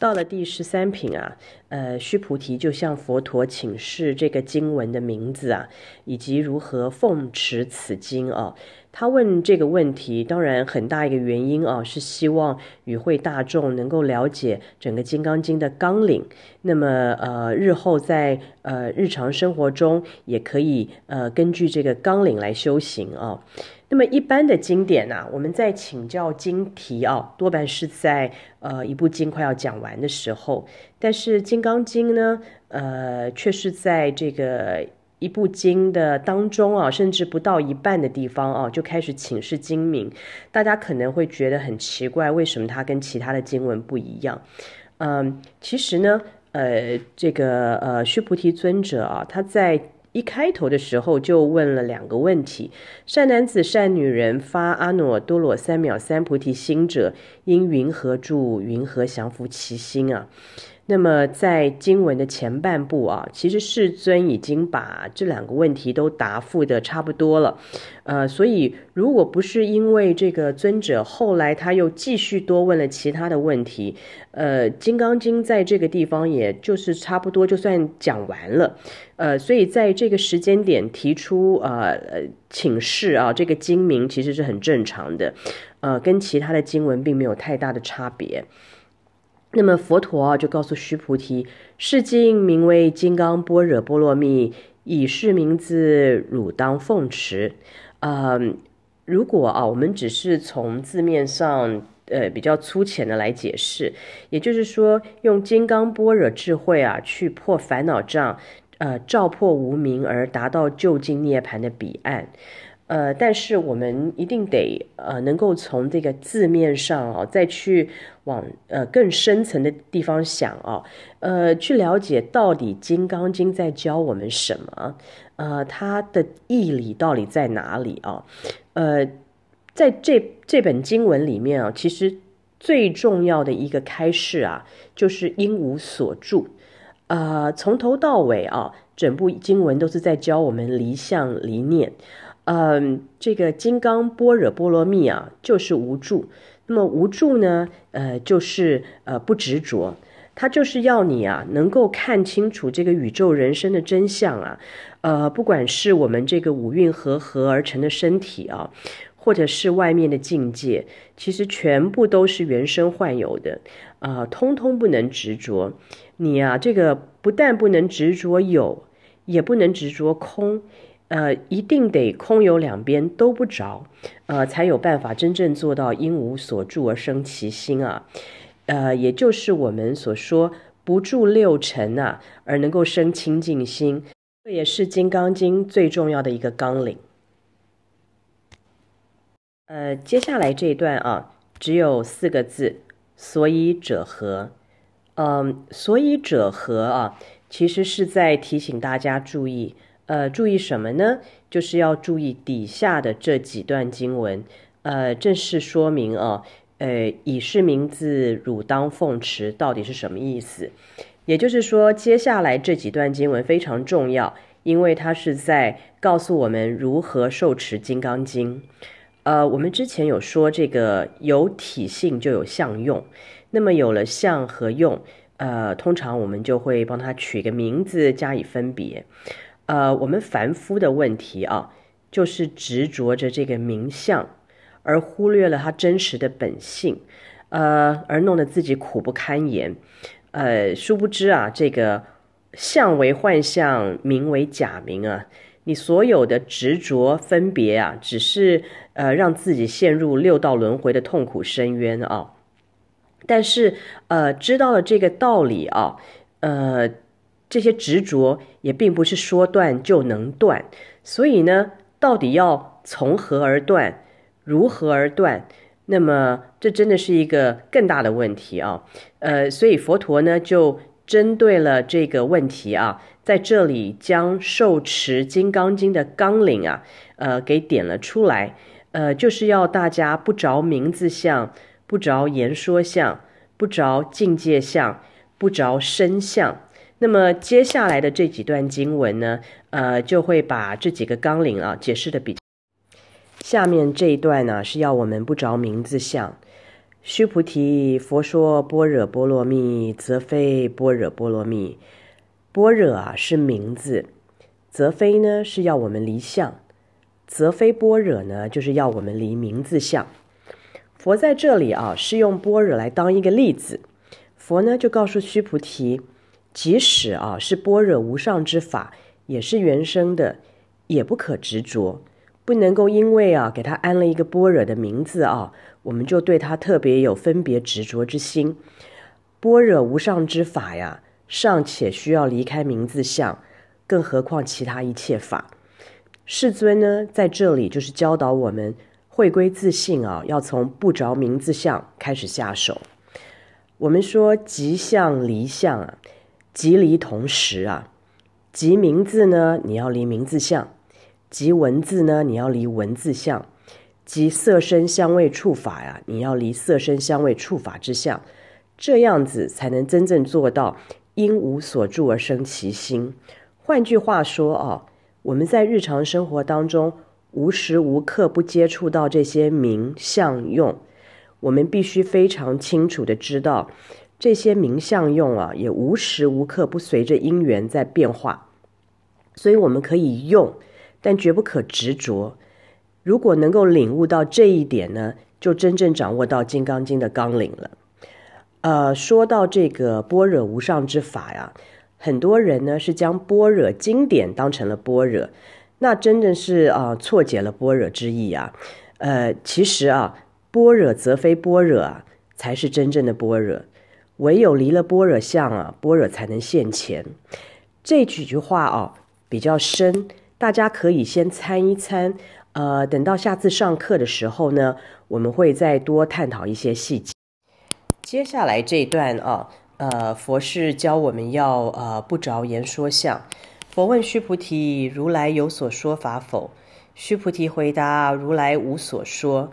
到了第十三品啊，呃，须菩提就向佛陀请示这个经文的名字啊，以及如何奉持此经啊。他问这个问题，当然很大一个原因啊，是希望与会大众能够了解整个《金刚经》的纲领。那么呃，日后在呃日常生活中也可以呃根据这个纲领来修行啊。那么一般的经典呢、啊，我们在请教经题啊，多半是在呃一部经快要讲完的时候，但是《金刚经》呢，呃，却是在这个。一部经的当中啊，甚至不到一半的地方啊，就开始请示经名。大家可能会觉得很奇怪，为什么它跟其他的经文不一样？嗯，其实呢，呃，这个呃，须菩提尊者啊，他在一开头的时候就问了两个问题：善男子、善女人发阿耨多罗三藐三菩提心者，因云何住？云何降伏其心啊？那么在经文的前半部啊，其实世尊已经把这两个问题都答复的差不多了，呃，所以如果不是因为这个尊者后来他又继续多问了其他的问题，呃，《金刚经》在这个地方也就是差不多就算讲完了，呃，所以在这个时间点提出呃请示啊，这个经名其实是很正常的，呃，跟其他的经文并没有太大的差别。那么佛陀，就告诉须菩提，是经名为《金刚般若波罗蜜》，以是名字，汝当奉持。呃，如果啊，我们只是从字面上，呃，比较粗浅的来解释，也就是说，用金刚般若智慧啊，去破烦恼障，呃，照破无明，而达到究竟涅槃的彼岸。呃，但是我们一定得呃，能够从这个字面上啊，再去往呃更深层的地方想啊，呃，去了解到底《金刚经》在教我们什么，呃，它的义理到底在哪里啊？呃，在这这本经文里面啊，其实最重要的一个开示啊，就是应无所住，呃，从头到尾啊，整部经文都是在教我们离相离念。嗯，这个金刚般若波罗蜜啊，就是无住。那么无住呢，呃，就是呃不执着。它就是要你啊，能够看清楚这个宇宙人生的真相啊。呃，不管是我们这个五蕴和合而成的身体啊，或者是外面的境界，其实全部都是原生幻有的啊，呃，通通不能执着。你啊，这个不但不能执着有，也不能执着空。呃，一定得空有两边都不着，呃，才有办法真正做到应无所住而生其心啊，呃，也就是我们所说不住六尘啊，而能够生清净心，这也是《金刚经》最重要的一个纲领。呃，接下来这一段啊，只有四个字，所以者何？嗯、所以者何啊，其实是在提醒大家注意。呃，注意什么呢？就是要注意底下的这几段经文，呃，正式说明啊，呃，以是名字，汝当奉持，到底是什么意思？也就是说，接下来这几段经文非常重要，因为它是在告诉我们如何受持《金刚经》。呃，我们之前有说，这个有体性就有相用，那么有了相和用，呃，通常我们就会帮它取个名字加以分别。呃，我们凡夫的问题啊，就是执着着这个名相，而忽略了它真实的本性，呃，而弄得自己苦不堪言。呃，殊不知啊，这个相为幻相，名为假名啊，你所有的执着分别啊，只是呃让自己陷入六道轮回的痛苦深渊啊。但是呃，知道了这个道理啊，呃。这些执着也并不是说断就能断，所以呢，到底要从何而断，如何而断？那么这真的是一个更大的问题啊！呃，所以佛陀呢就针对了这个问题啊，在这里将受持《金刚经》的纲领啊，呃，给点了出来，呃，就是要大家不着名字相，不着言说相，不着境界相，不着身相。那么接下来的这几段经文呢，呃，就会把这几个纲领啊解释的比。下面这一段呢，是要我们不着名字相。须菩提，佛说般若波罗蜜，则非般若波罗蜜。般若啊是名字，则非呢是要我们离相，则非般若呢就是要我们离名字相。佛在这里啊是用般若来当一个例子，佛呢就告诉须菩提，即使啊是般若无上之法，也是原生的，也不可执着。不能够因为啊给他安了一个般若的名字啊，我们就对他特别有分别执着之心。般若无上之法呀，尚且需要离开名字相，更何况其他一切法。世尊呢在这里就是教导我们回归自信啊，要从不着名字相开始下手。我们说即相离相啊，即离同时啊，即名字呢，你要离名字相。即文字呢，你要离文字相；即色声香味触法呀，你要离色声香味触法之相。这样子才能真正做到因无所住而生其心。换句话说啊，我们在日常生活当中无时无刻不接触到这些名相用，我们必须非常清楚的知道，这些名相用啊，也无时无刻不随着因缘在变化，所以我们可以用。但绝不可执着。如果能够领悟到这一点呢，就真正掌握到《金刚经》的纲领了。呃，说到这个般若无上之法呀，很多人呢是将般若经典当成了般若，那真的是啊、呃、错解了般若之意啊。呃，其实啊，般若则非般若啊，才是真正的般若。唯有离了般若相啊，般若才能现前。这几句话啊比较深。大家可以先参一参，呃，等到下次上课的时候呢，我们会再多探讨一些细节。接下来这一段啊，呃，佛是教我们要呃不着言说相。佛问须菩提：如来有所说法否？须菩提回答：如来无所说。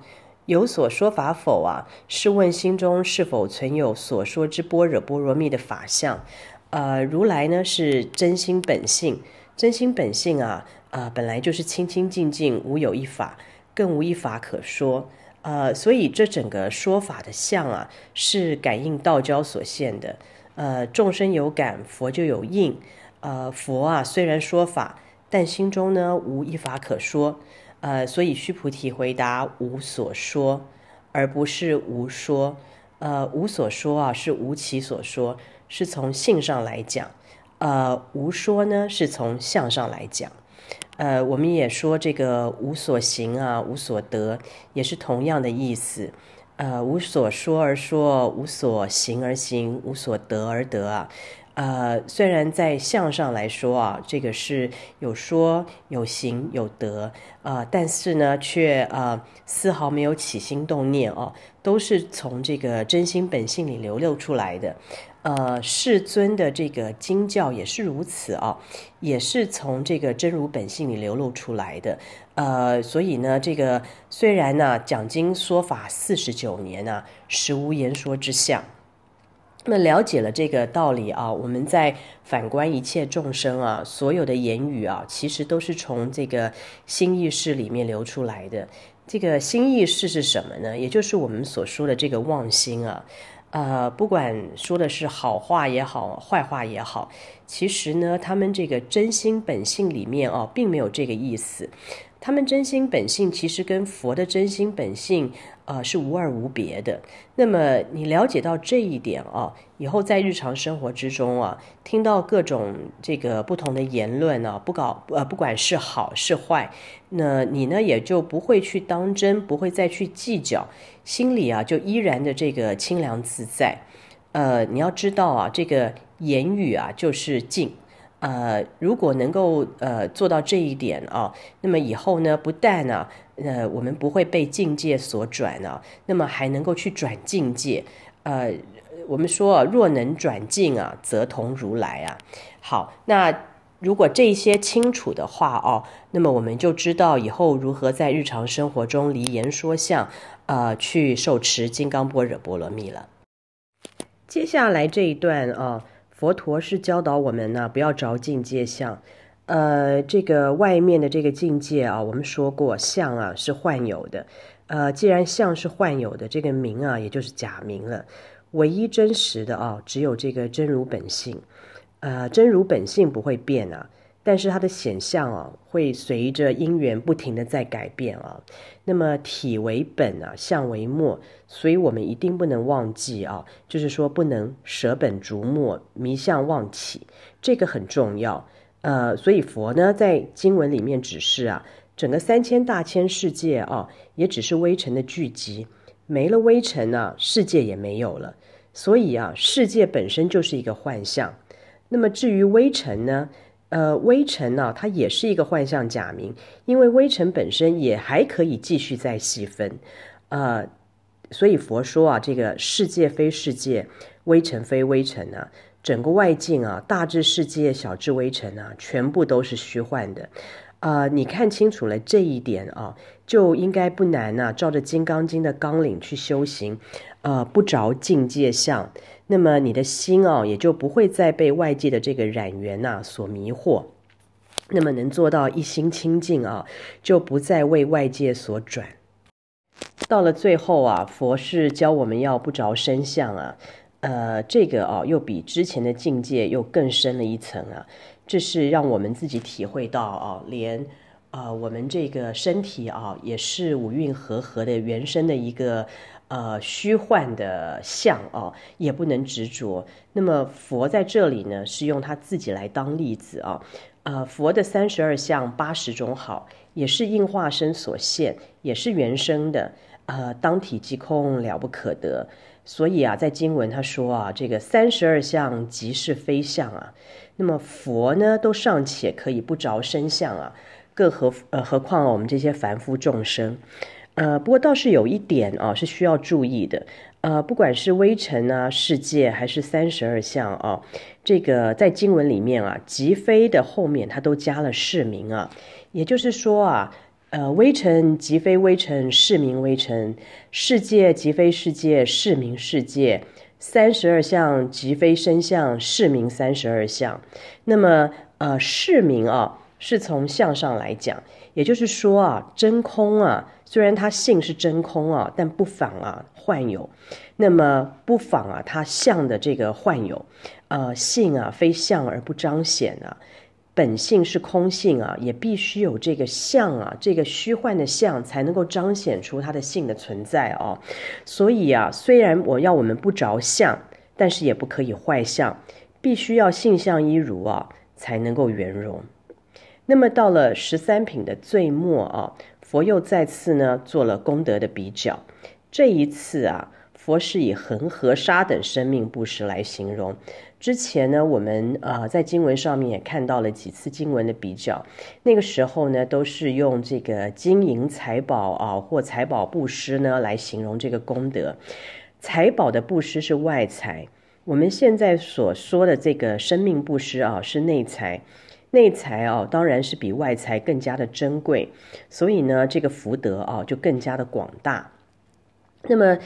有所说法否啊？是问心中是否存有所说之般若波罗蜜的法相？呃，如来呢是真心本性，真心本性啊。啊、本来就是清清净净，无有一法，更无一法可说。呃，所以这整个说法的相啊，是感应道交所现的。呃，众生有感，佛就有应。呃，佛啊，虽然说法，但心中呢，无一法可说。呃，所以须菩提回答无所说，而不是无说。呃，无所说啊，是无其所说，是从性上来讲。呃，无说呢，是从相上来讲。呃，我们也说这个无所行啊，无所得，也是同样的意思。呃，无所说而说，无所行而行，无所得而得啊。呃，虽然在相上来说啊，这个是有说有行有得啊，呃，但是呢，却呃丝毫没有起心动念哦，都是从这个真心本性里流露出来的。呃，世尊的这个经教也是如此啊，也是从这个真如本性里流露出来的。呃，所以呢，这个虽然呢讲经说法四十九年呢，实无言说之相。那了解了这个道理啊，我们在反观一切众生啊，所有的言语啊，其实都是从这个心意识里面流出来的。这个心意识是什么呢？也就是我们所说的这个妄心啊。呃，不管说的是好话也好，坏话也好，其实呢，他们这个真心本性里面哦，并没有这个意思。他们真心本性其实跟佛的真心本性，呃，是无二无别的。那么你了解到这一点啊，以后在日常生活之中啊，听到各种这个不同的言论啊，不搞呃，不管是好是坏，那你呢也就不会去当真，不会再去计较，心里啊就依然的这个清凉自在。呃，你要知道啊，这个言语啊就是境。呃，如果能够呃做到这一点啊，那么以后呢，不但呢，呃，我们不会被境界所转啊，那么还能够去转境界。呃，我们说，若能转境啊，则同如来啊。好，那如果这些清楚的话哦，那么我们就知道以后如何在日常生活中离言说相，呃，去受持金刚般若波罗蜜了。接下来这一段啊。佛陀是教导我们呢，不要着境界相，呃，这个外面的这个境界啊，我们说过相啊是幻有的，呃，既然相是幻有的，这个名啊，也就是假名了。唯一真实的啊，只有这个真如本性。呃，真如本性不会变啊。但是它的显相啊，会随着因缘不停的在改变啊。那么体为本啊，相为末，所以我们一定不能忘记啊，就是说不能舍本逐末，迷相忘起，这个很重要。呃，所以佛呢在经文里面指示啊，整个三千大千世界啊，也只是微尘的聚集，没了微尘呢，世界也没有了。所以啊，世界本身就是一个幻象。那么至于微尘呢？呃，微尘呢、它也是一个幻象假名，因为微尘本身也还可以继续再细分，呃，所以佛说啊，这个世界非世界，微尘非微尘啊，整个外境啊，大至世界，小至微尘啊，全部都是虚幻的，啊、呃，你看清楚了这一点啊，就应该不难呐、啊，照着《金刚经》的纲领去修行，呃，不着境界相。那么你的心啊，也就不会再被外界的这个染缘呐所迷惑。那么能做到一心清净啊，就不再为外界所转。到了最后啊，佛是教我们要不着身相啊，呃，这个啊又比之前的境界又更深了一层啊。这是让我们自己体会到啊，连啊、我们这个身体啊，也是五蕴和合的原生的一个。呃，虚幻的相啊，也不能执着。那么佛在这里呢，是用他自己来当例子啊。呃，佛的三十二相八十种好，也是应化身所现，也是原生的。呃，当体即空，了不可得。所以啊，在经文他说啊，这个三十二相即是非相啊。那么佛呢，都尚且可以不着身相啊，更何呃何况我们这些凡夫众生。呃，不过倒是有一点啊，是需要注意的。呃，不管是微尘啊、世界，还是三十二相啊，这个在经文里面啊，即非的后面它都加了市名啊。也就是说啊，呃，微尘即非微尘，释名微尘；世界即非世界，释名世界；三十二相即非身相，释名三十二相。那么，呃，释名啊，是从相上来讲。也就是说啊，真空啊，虽然它性是真空啊，但不妨啊幻有。那么不妨啊，它相的这个幻有，呃，性啊非相而不彰显啊，本性是空性啊，也必须有这个相啊，这个虚幻的相才能够彰显出它的性的存在哦。所以啊，虽然我要我们不着相，但是也不可以坏相，必须要性相一如啊，才能够圆融。那么到了十三品的最末啊，佛又再次呢做了功德的比较。这一次啊，佛是以恒河沙等生命布施来形容。之前呢，我们啊、呃、在经文上面也看到了几次经文的比较。那个时候呢，都是用这个金银财宝啊或财宝布施呢来形容这个功德。财宝的布施是外财，我们现在所说的这个生命布施啊是内财。内财啊，当然是比外财更加的珍贵，所以呢，这个福德啊就更加的广大。那么，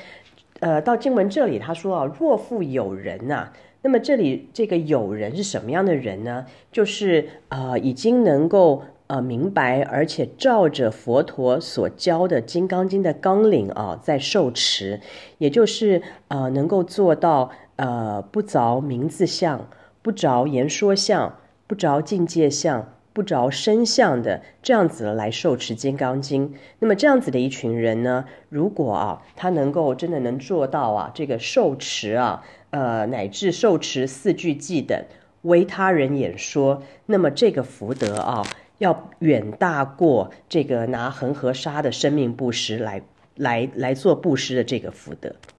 呃，到经文这里，他说啊，若复有人呐、那么这里这个有人是什么样的人呢？就是呃，已经能够呃明白，而且照着佛陀所教的《金刚经》的纲领啊，在受持，也就是呃能够做到呃不着名字相，不着言说相。不着境界相，不着身相的这样子来受持《金刚经》，那么这样子的一群人呢，如果啊，他能够真的能做到啊，这个受持啊，呃，乃至受持四句偈等，为他人演说，那么这个福德啊，要远大过这个拿恒河沙的生命布施来来来做布施的这个福德。